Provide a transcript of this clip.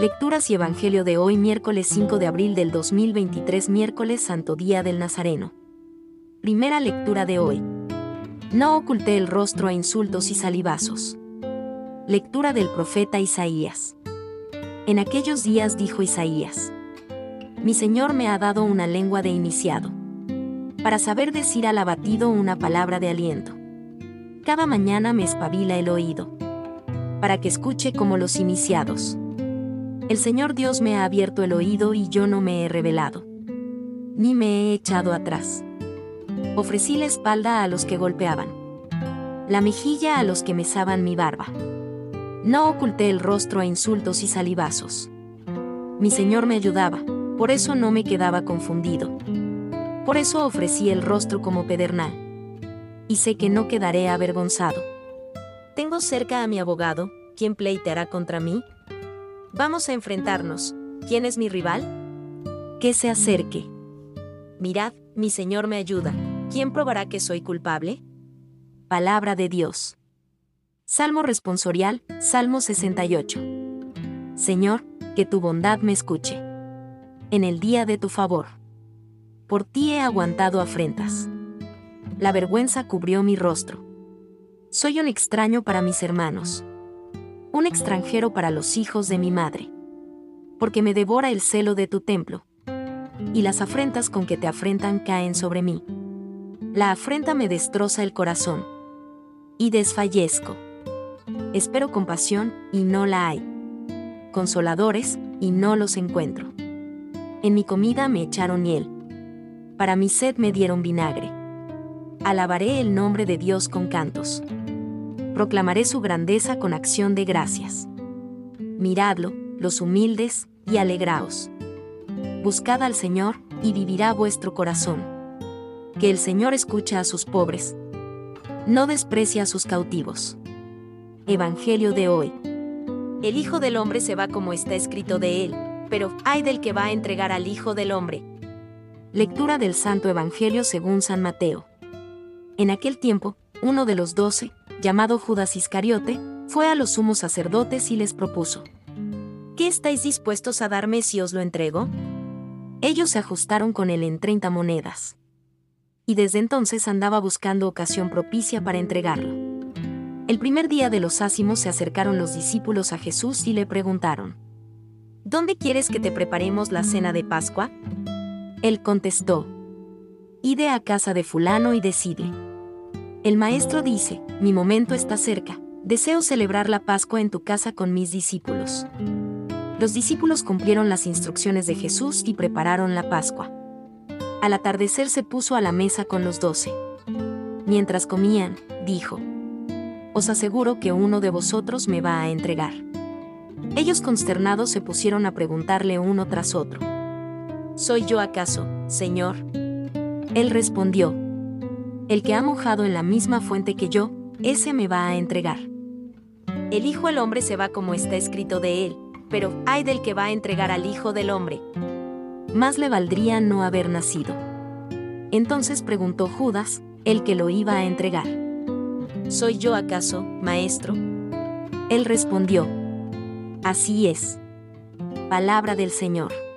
Lecturas y Evangelio de hoy miércoles 5 de abril del 2023 miércoles Santo Día del Nazareno. Primera lectura de hoy. No oculté el rostro a insultos y salivazos. Lectura del profeta Isaías. En aquellos días dijo Isaías. Mi Señor me ha dado una lengua de iniciado. Para saber decir al abatido una palabra de aliento. Cada mañana me espabila el oído. Para que escuche como los iniciados. El Señor Dios me ha abierto el oído y yo no me he revelado. Ni me he echado atrás. Ofrecí la espalda a los que golpeaban. La mejilla a los que mesaban mi barba. No oculté el rostro a insultos y salivazos. Mi Señor me ayudaba, por eso no me quedaba confundido. Por eso ofrecí el rostro como pedernal. Y sé que no quedaré avergonzado. Tengo cerca a mi abogado, quien pleiteará contra mí, Vamos a enfrentarnos. ¿Quién es mi rival? Que se acerque. Mirad, mi Señor me ayuda. ¿Quién probará que soy culpable? Palabra de Dios. Salmo responsorial, Salmo 68. Señor, que tu bondad me escuche. En el día de tu favor. Por ti he aguantado afrentas. La vergüenza cubrió mi rostro. Soy un extraño para mis hermanos un extranjero para los hijos de mi madre. Porque me devora el celo de tu templo. Y las afrentas con que te afrentan caen sobre mí. La afrenta me destroza el corazón. Y desfallezco. Espero compasión y no la hay. Consoladores y no los encuentro. En mi comida me echaron miel. Para mi sed me dieron vinagre. Alabaré el nombre de Dios con cantos proclamaré su grandeza con acción de gracias. Miradlo, los humildes, y alegraos. Buscad al Señor, y vivirá vuestro corazón. Que el Señor escucha a sus pobres. No desprecia a sus cautivos. Evangelio de hoy. El Hijo del Hombre se va como está escrito de él, pero ay del que va a entregar al Hijo del Hombre. Lectura del Santo Evangelio según San Mateo. En aquel tiempo, uno de los doce, llamado Judas Iscariote, fue a los sumos sacerdotes y les propuso, ¿Qué estáis dispuestos a darme si os lo entrego? Ellos se ajustaron con él en treinta monedas. Y desde entonces andaba buscando ocasión propicia para entregarlo. El primer día de los ácimos se acercaron los discípulos a Jesús y le preguntaron, ¿Dónde quieres que te preparemos la cena de Pascua? Él contestó, Ide a casa de fulano y decide. El maestro dice, mi momento está cerca, deseo celebrar la Pascua en tu casa con mis discípulos. Los discípulos cumplieron las instrucciones de Jesús y prepararon la Pascua. Al atardecer se puso a la mesa con los doce. Mientras comían, dijo, Os aseguro que uno de vosotros me va a entregar. Ellos consternados se pusieron a preguntarle uno tras otro. ¿Soy yo acaso, Señor? Él respondió, el que ha mojado en la misma fuente que yo, ese me va a entregar. El Hijo del Hombre se va como está escrito de él, pero ay del que va a entregar al Hijo del Hombre. Más le valdría no haber nacido. Entonces preguntó Judas, el que lo iba a entregar. ¿Soy yo acaso, maestro? Él respondió, Así es. Palabra del Señor.